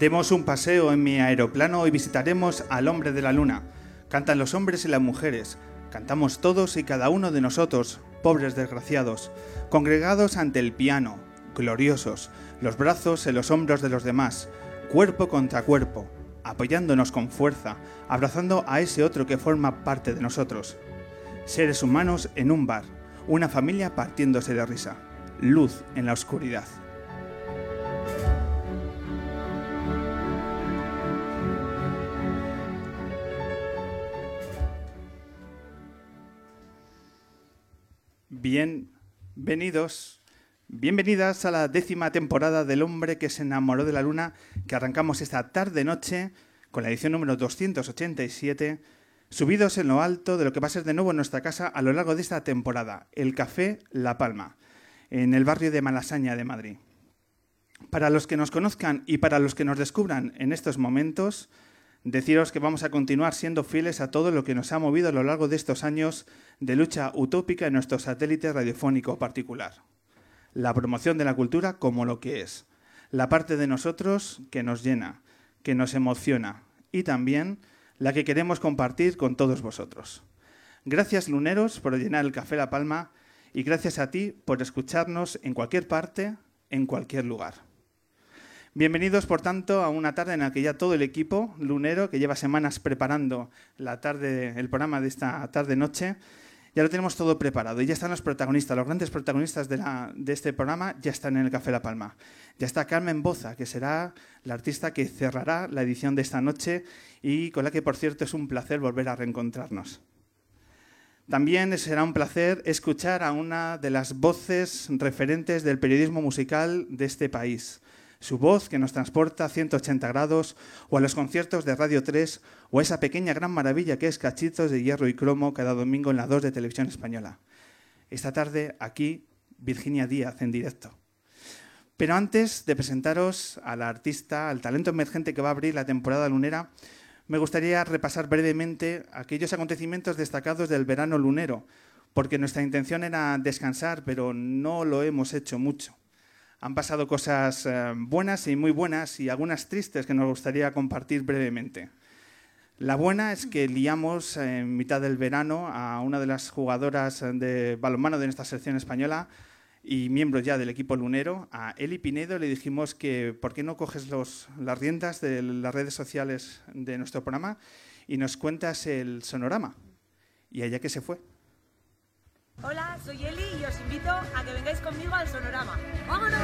Demos un paseo en mi aeroplano y visitaremos al hombre de la luna. Cantan los hombres y las mujeres. Cantamos todos y cada uno de nosotros, pobres desgraciados, congregados ante el piano, gloriosos, los brazos en los hombros de los demás, cuerpo contra cuerpo, apoyándonos con fuerza, abrazando a ese otro que forma parte de nosotros. Seres humanos en un bar, una familia partiéndose de risa, luz en la oscuridad. Bienvenidos, bienvenidas a la décima temporada del hombre que se enamoró de la luna que arrancamos esta tarde-noche con la edición número 287, subidos en lo alto de lo que va a ser de nuevo nuestra casa a lo largo de esta temporada, el Café La Palma, en el barrio de Malasaña de Madrid. Para los que nos conozcan y para los que nos descubran en estos momentos, Deciros que vamos a continuar siendo fieles a todo lo que nos ha movido a lo largo de estos años de lucha utópica en nuestro satélite radiofónico particular. La promoción de la cultura como lo que es. La parte de nosotros que nos llena, que nos emociona y también la que queremos compartir con todos vosotros. Gracias luneros por llenar el Café La Palma y gracias a ti por escucharnos en cualquier parte, en cualquier lugar. Bienvenidos, por tanto, a una tarde en la que ya todo el equipo lunero, que lleva semanas preparando la tarde, el programa de esta tarde-noche, ya lo tenemos todo preparado y ya están los protagonistas, los grandes protagonistas de, de, este programa ya están en el Café La Palma. Ya está Carmen Boza, que será la artista que cerrará la edición de esta noche y con la que, por cierto, es un placer volver a reencontrarnos. También será un placer escuchar a una de las voces referentes del periodismo musical de este país su voz que nos transporta a 180 grados, o a los conciertos de Radio 3, o a esa pequeña gran maravilla que es Cachitos de Hierro y Cromo cada domingo en la 2 de Televisión Española. Esta tarde aquí, Virginia Díaz en directo. Pero antes de presentaros a la artista, al talento emergente que va a abrir la temporada lunera, me gustaría repasar brevemente aquellos acontecimientos destacados del verano lunero, porque nuestra intención era descansar, pero no lo hemos hecho mucho. Han pasado cosas eh, buenas y muy buenas y algunas tristes que nos gustaría compartir brevemente. La buena es que liamos en mitad del verano a una de las jugadoras de balonmano de nuestra selección española y miembro ya del equipo lunero, a Eli Pinedo, le dijimos que por qué no coges las riendas de las redes sociales de nuestro programa y nos cuentas el sonorama. Y allá que se fue. Hola, soy Eli y os invito a que vengáis conmigo al Sonorama. ¡Vámonos!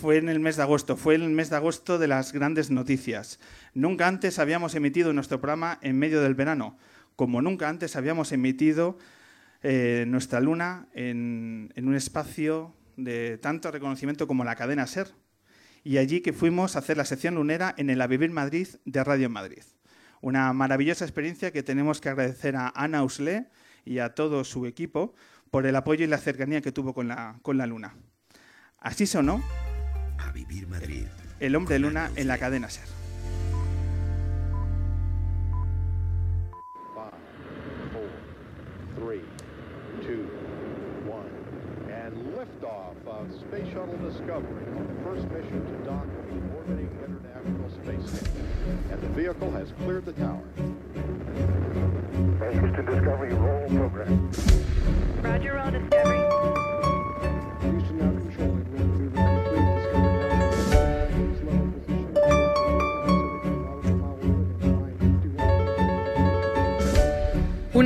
Fue en el mes de agosto, fue el mes de agosto de las grandes noticias. Nunca antes habíamos emitido nuestro programa en medio del verano, como nunca antes habíamos emitido eh, nuestra luna en, en un espacio de tanto reconocimiento como la cadena SER, y allí que fuimos a hacer la sección lunera en el Avivir Madrid de Radio Madrid. Una maravillosa experiencia que tenemos que agradecer a Ana Usle y a todo su equipo por el apoyo y la cercanía que tuvo con la, con la luna. Así sonó a Vivir Madrid. El hombre luna en la cadena SER.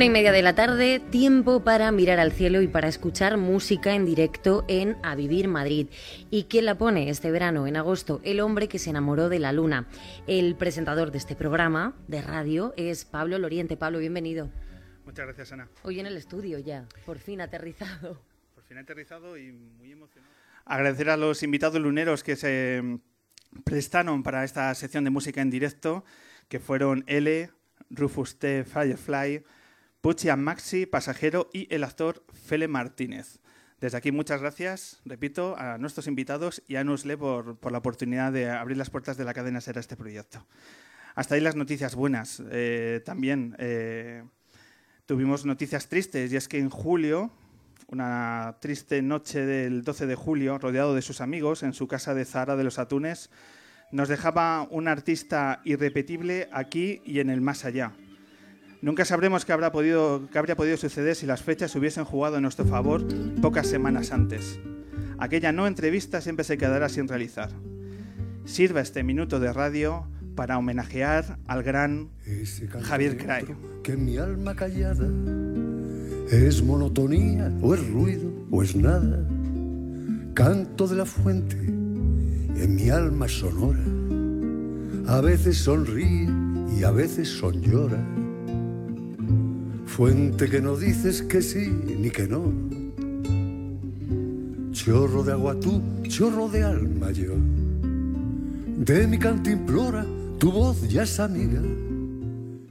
Una y media de la tarde, tiempo para mirar al cielo y para escuchar música en directo en A Vivir Madrid. ¿Y quién la pone este verano, en agosto? El hombre que se enamoró de la luna. El presentador de este programa de radio es Pablo Loriente. Pablo, bienvenido. Muchas gracias, Ana. Hoy en el estudio ya, por fin aterrizado. Por fin aterrizado y muy emocionado. Agradecer a los invitados luneros que se prestaron para esta sección de música en directo, que fueron L, Rufus T. Firefly, Pucci Maxi, Pasajero y el actor Fele Martínez. Desde aquí muchas gracias, repito, a nuestros invitados y a Nusle por, por la oportunidad de abrir las puertas de la cadena SER a este proyecto. Hasta ahí las noticias buenas. Eh, también eh, tuvimos noticias tristes y es que en julio, una triste noche del 12 de julio, rodeado de sus amigos en su casa de Zahara de los Atunes, nos dejaba un artista irrepetible aquí y en el más allá. Nunca sabremos qué, habrá podido, qué habría podido suceder si las fechas se hubiesen jugado en nuestro favor pocas semanas antes. Aquella no entrevista siempre se quedará sin realizar. Sirva este minuto de radio para homenajear al gran Javier Cray. Que mi alma callada es monotonía o es ruido o es nada. Canto de la fuente en mi alma sonora. A veces sonríe y a veces son llora. Fuente que no dices que sí ni que no. Chorro de agua tú, chorro de alma yo. De mi canto implora, tu voz ya es amiga.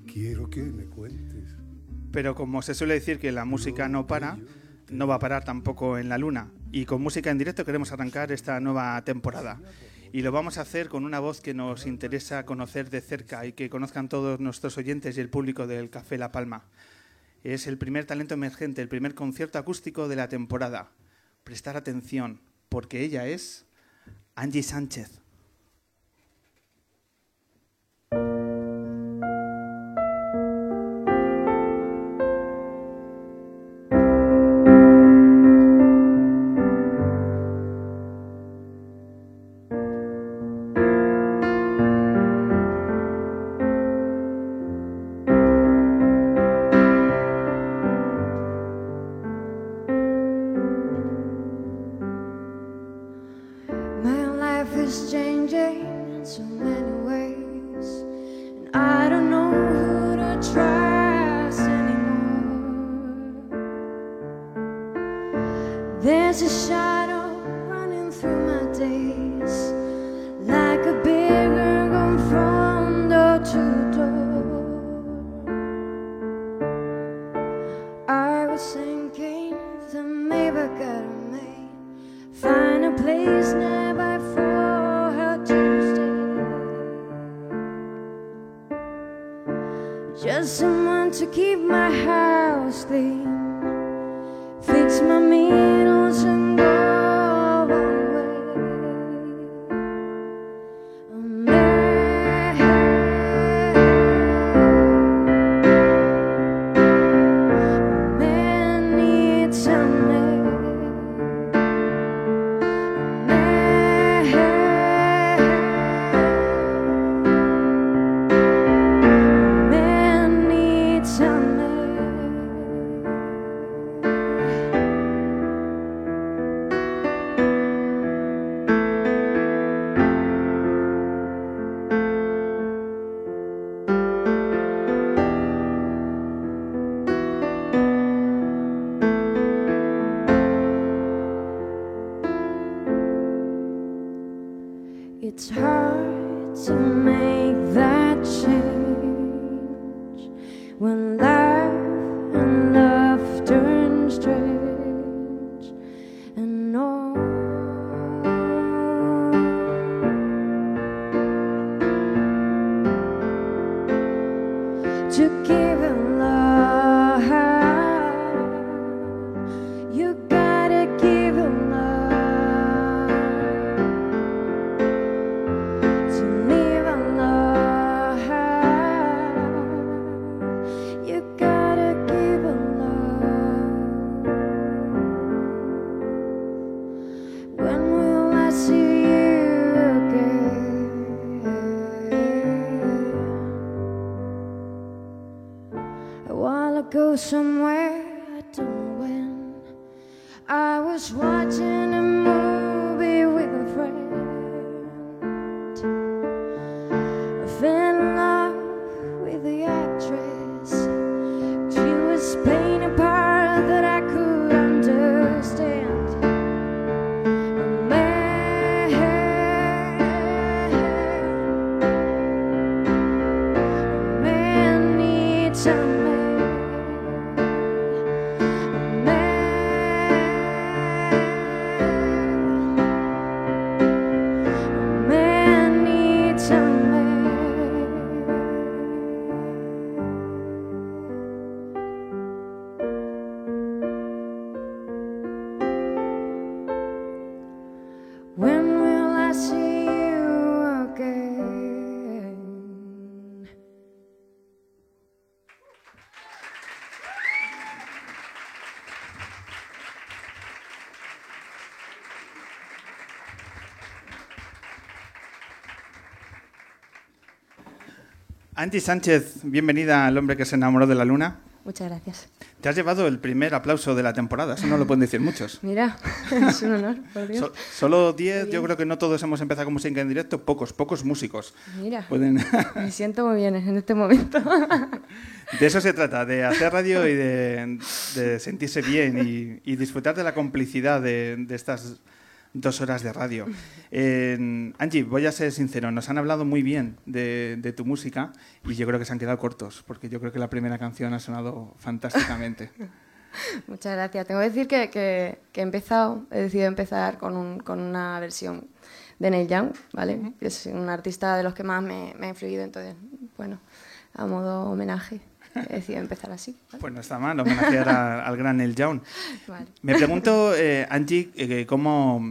Quiero que me cuentes. Pero como se suele decir que la música no para, no va a parar tampoco en la luna. Y con música en directo queremos arrancar esta nueva temporada. Y lo vamos a hacer con una voz que nos interesa conocer de cerca y que conozcan todos nuestros oyentes y el público del Café La Palma. Es el primer talento emergente, el primer concierto acústico de la temporada. Prestar atención, porque ella es Angie Sánchez. Angie Sánchez, bienvenida al hombre que se enamoró de la luna. Muchas gracias. Te has llevado el primer aplauso de la temporada, eso no lo pueden decir muchos. Mira, es un honor, por Dios. So- solo 10, yo creo que no todos hemos empezado con música en directo, pocos, pocos músicos. Mira, Pueden... me siento muy bien en este momento. De eso se trata, de hacer radio y de, de sentirse bien y, y disfrutar de la complicidad de, de estas dos horas de radio. Eh, Angie, voy a ser sincero, nos han hablado muy bien de, de tu música y yo creo que se han quedado cortos, porque yo creo que la primera canción ha sonado fantásticamente. Muchas gracias. Tengo que decir que, que- que he empezado, he decidido empezar con, un- con una versión de Neil Young, ¿vale? Que es un artista de los que más me, me ha influido, entonces, bueno, a modo homenaje, he decidido empezar así. ¿vale? Pues no está mal homenajear a- al gran Neil Young. Vale. Me pregunto, eh, Angie, eh, ¿cómo,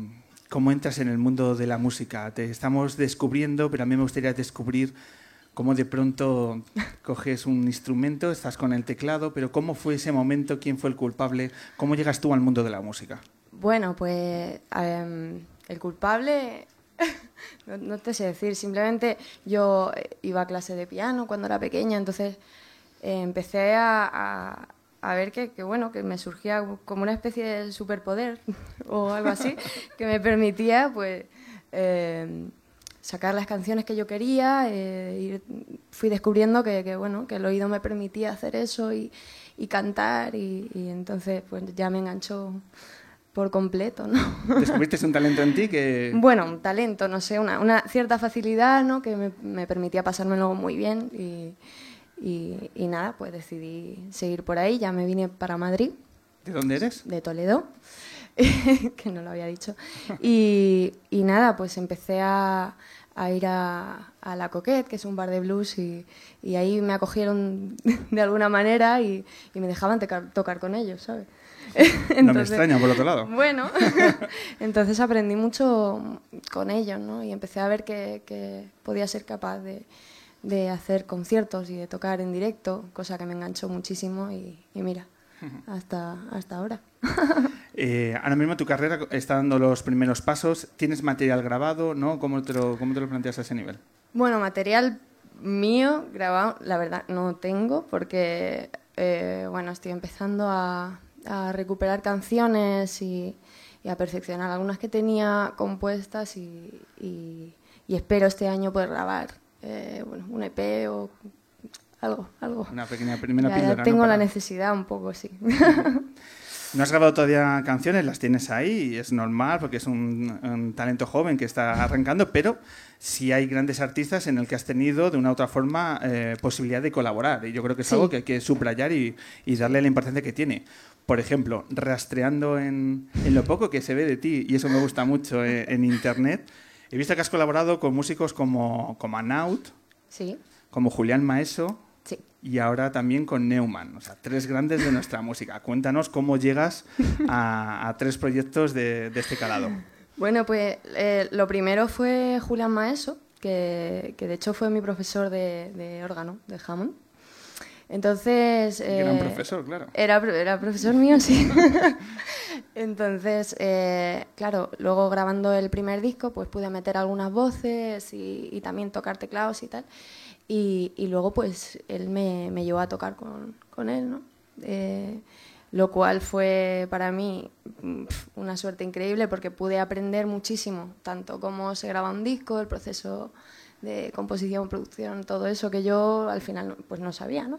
¿cómo entras en el mundo de la música? Te estamos descubriendo, pero a mí me gustaría descubrir cómo de pronto coges un instrumento, estás con el teclado, pero ¿cómo fue ese momento? ¿Quién fue el culpable? ¿Cómo llegas tú al mundo de la música? Bueno, pues em, el culpable, no, no te sé decir, simplemente yo eh, iba a clase de piano cuando era pequeña, entonces eh, empecé a, a- a ver que, que, bueno, que me surgía como una especie de superpoder o algo así, que me permitía pues em, sacar las canciones que yo quería, eh, fui descubriendo que, que, bueno, que el oído me permitía hacer eso y, y cantar y, y entonces pues ya me enganchó por completo, ¿no? ¿Descubriste un talento en ti que... Bueno, un talento, no sé, una, una cierta facilidad, ¿no? Que me, me permitía pasármelo muy bien y, y, y nada, pues decidí seguir por ahí. Ya me vine para Madrid, ¿De dónde eres? de Toledo, que no lo había dicho. Y, y nada, pues empecé a, a ir a, a La Coquette, que es un bar de blues, y, y ahí me acogieron de alguna manera y, y me dejaban tocar con ellos, ¿sabes? No me extraña, por otro lado. Bueno, entonces aprendí mucho con ellos, ¿no? Y empecé a ver que, que podía ser capaz de, de hacer conciertos y de tocar en directo, cosa que me enganchó muchísimo y, y mira, hasta, hasta ahora. Eh, ahora mismo tu carrera está dando los primeros pasos. ¿Tienes material grabado? ¿No? ¿Cómo te lo, cómo te lo planteas a ese nivel? Bueno, material mío grabado, la verdad, no tengo porque, eh, bueno, estoy empezando a, a recuperar canciones y, y a perfeccionar algunas que tenía compuestas y, y- y espero este año poder grabar eh, bueno, un EP o algo, algo. Una pequeña primera Ya- ya píldora. ¿no? tengo la Para- necesidad un poco, sí. No has grabado todavía canciones, las tienes ahí y es normal porque es un, un talento joven que está arrancando, pero sí hay grandes artistas en el que has tenido de una u otra forma eh, posibilidad de colaborar y yo creo que es Sí. algo que hay que subrayar y, y darle la importancia que tiene. Por ejemplo, rastreando en, en lo poco que se ve de ti, y eso me gusta mucho eh, en internet, he visto que has colaborado con músicos como, como Anaut, sí, como Julián Maeso, sí. y ahora también con Neumann, o sea, tres grandes de nuestra música. Cuéntanos cómo llegas a, a tres proyectos de, de este calado. Bueno, pues eh, lo primero fue Julián Maeso, que, que de hecho fue mi profesor de, de órgano, de Hammond. Entonces... Gran eh, profesor, claro. Era, era profesor mío, sí. Entonces, eh, claro, luego grabando el primer disco, pues pude meter algunas voces y, y también tocar teclados y tal. Y, y luego, pues, él me, me llevó a tocar con, con él, ¿no? Eh, lo cual fue para mí mm, una suerte increíble porque pude aprender muchísimo, tanto cómo se graba un disco, el proceso de composición, producción, todo eso que yo al final pues no sabía, ¿no?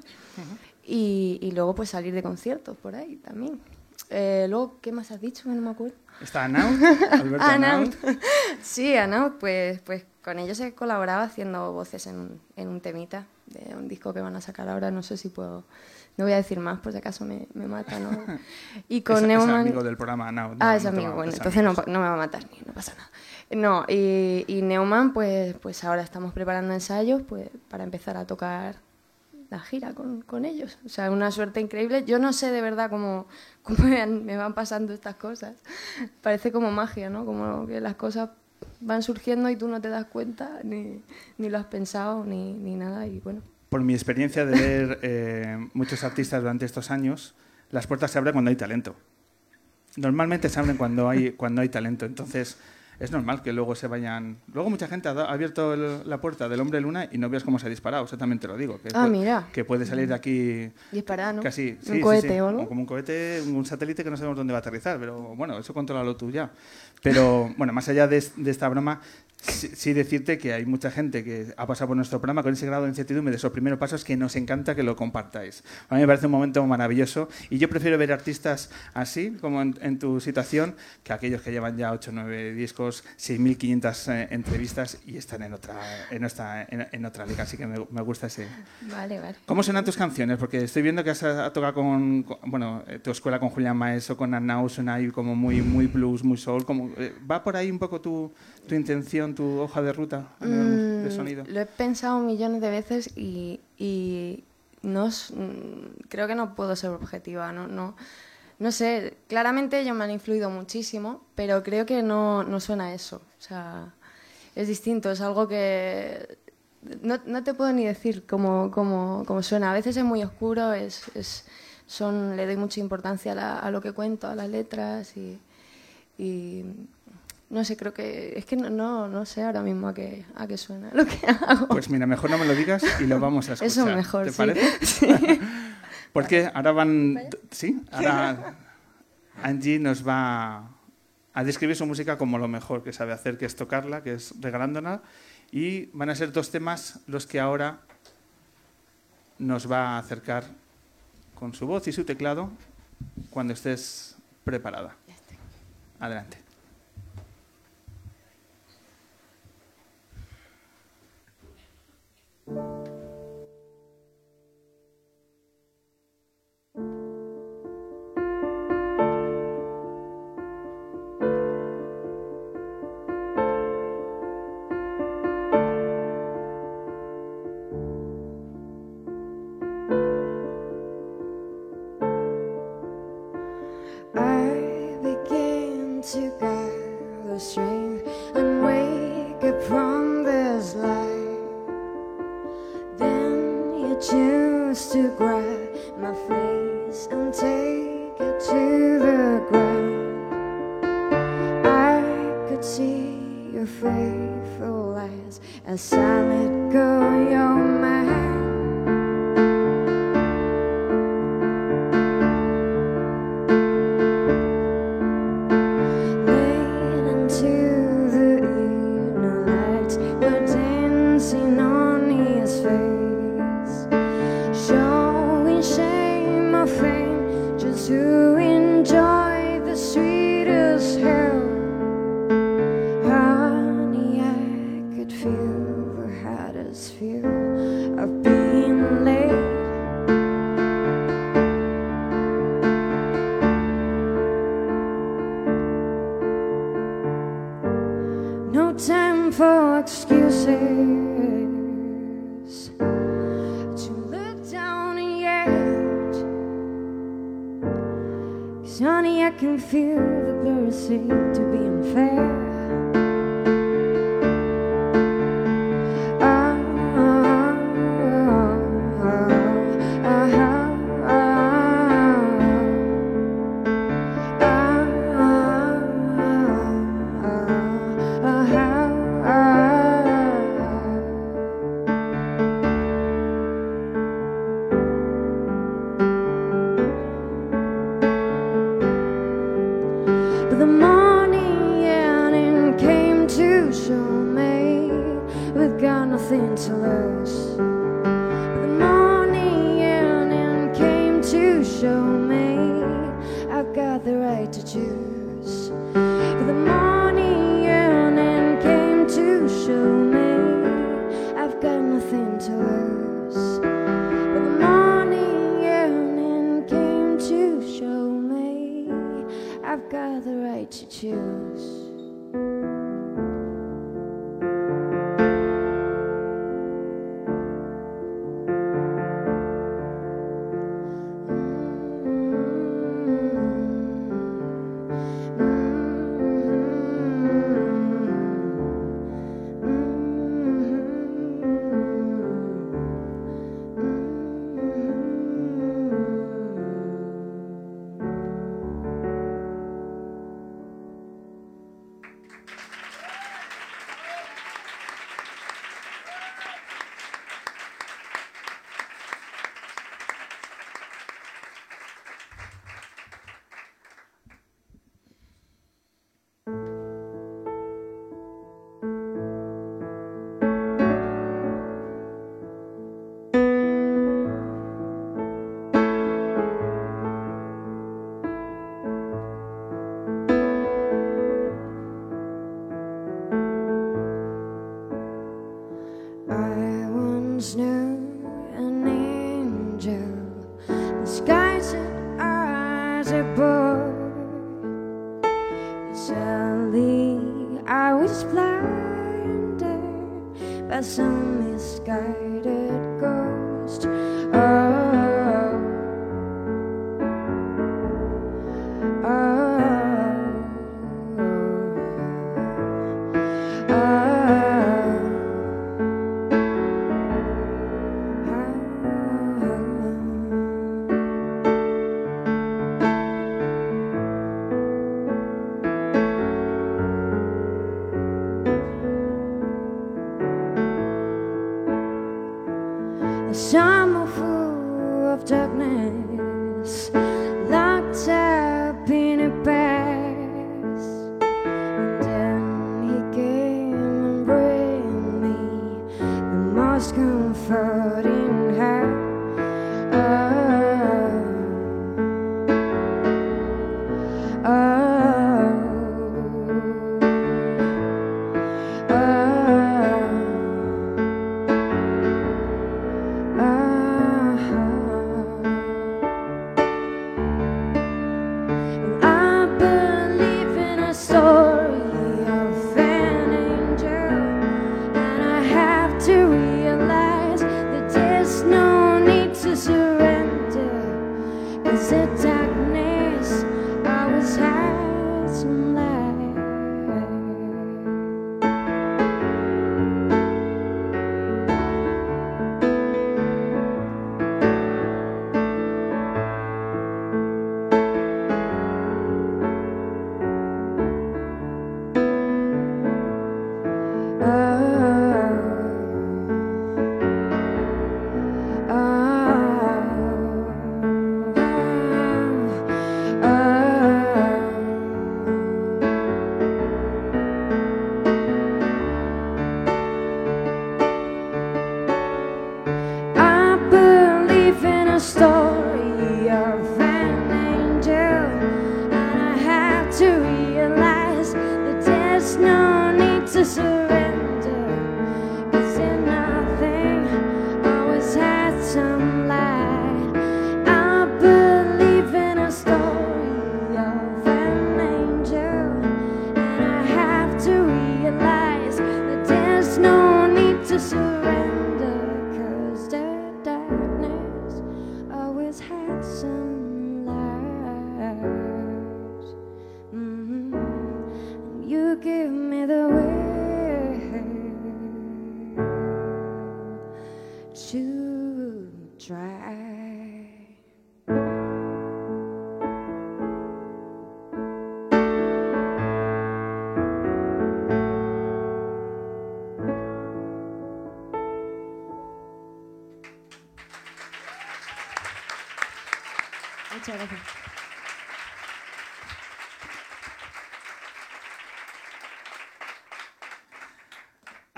y, y luego pues salir de conciertos por ahí también. Eh, luego, ¿qué más has dicho? Que no me acuerdo. Está Anaut, Alberto Ah, Anaut. Sí, Anaut, pues, pues con ellos he colaborado haciendo voces en, un- en un temita de un disco que van a sacar ahora, no sé si puedo, no voy a decir más, por si acaso me, me mata, ¿no? Y con es, es Neumann... amigo del programa Anaut. Ah, no- es no amigo, va- bueno, es entonces no, no me va a matar ni, no pasa nada. No, y, y Neumann, pues, pues ahora estamos preparando ensayos pues, para empezar a tocar la gira con, con ellos. O sea, una suerte increíble. Yo no sé de verdad cómo, cómo me, van pasando estas cosas. Parece como magia, ¿no? Como que las cosas van surgiendo y tú no te das cuenta, ni, ni lo has pensado, ni, ni nada. Y bueno, Por mi experiencia de ver eh, muchos artistas durante estos años, las puertas se abren cuando hay talento. Normalmente se abren cuando hay, cuando hay talento. Entonces, es normal que luego se vayan. Luego, mucha gente ha, da- ha abierto el- la puerta del hombre luna y no veas cómo se ha disparado. Eso también te lo digo. Que, Ah, pu- mira. que puede salir de aquí disparar, ¿no? Casi, sí, un cohete sí. o algo. como un cohete, un satélite que no sabemos dónde va a aterrizar, pero bueno, eso controlalo tú ya. Pero bueno, más allá de esta broma, sí, sí decirte que hay mucha gente que ha pasado por nuestro programa con ese grado de incertidumbre de esos primeros pasos que nos encanta que lo compartáis. A mí me parece un momento maravilloso y yo prefiero ver artistas así, como en, en tu situación, que aquellos que llevan ya 8 o 9 discos, 6.500 eh, entrevistas y están en otra, en, esta- en, en otra liga. Así que me, me gusta ese, Vale, vale. ¿Cómo suenan tus canciones? Porque estoy viendo que has ha tocado con, con- bueno, eh, tu escuela con Julián Maeso, con Arnau, suena ahí como muy, muy blues, muy soul. Como, eh, ¿Va por ahí un poco tu, tu intención, tu hoja de ruta a nivel de Mm, sonido? Lo he pensado millones de veces y, y no mm, creo que no puedo ser objetiva. No, no, no sé, claramente ellos me han influido muchísimo, pero creo que no, no suena a eso. O sea, es distinto, es algo que no, no te puedo ni decir cómo, cómo, cómo suena. A veces es muy oscuro, es, es, son, le doy mucha importancia a, la- a lo que cuento, a las letras y, y no sé, creo que es que no, no, no sé ahora mismo a qué, a qué suena lo que hago. Pues mira, mejor no me lo digas y lo vamos a escuchar. Eso mejor, ¿Te sí. parece? Sí. Porque ahora van... Sí, ahora Angie nos va a describir su música como lo mejor que sabe hacer, que es tocarla, que es regalándola. Y van a ser dos temas los que ahora nos va a acercar con su voz y su teclado cuando estés preparada. Adelante. A silent girl, No time for excuses. To look down yet. Cause honey, I can feel the blur seem to be unfair. I was blinded by some misguided her.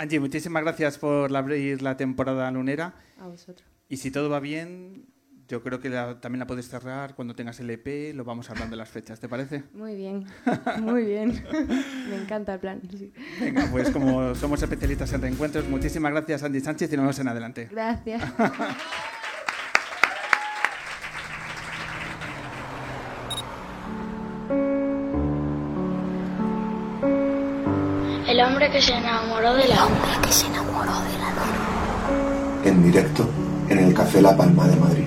Angie, muchísimas gracias por abrir la temporada lunera. A vosotros. Y si todo va bien, yo creo que la- también la puedes cerrar cuando tengas el EP, lo vamos hablando de las fechas, ¿te parece? Muy bien, muy bien. Me encanta el plan. sí. Venga, pues como somos especialistas en reencuentros, muchísimas gracias Andy Sánchez y nos vemos en adelante. Gracias. que se enamoró de la luna. En directo en el Café La Palma de Madrid.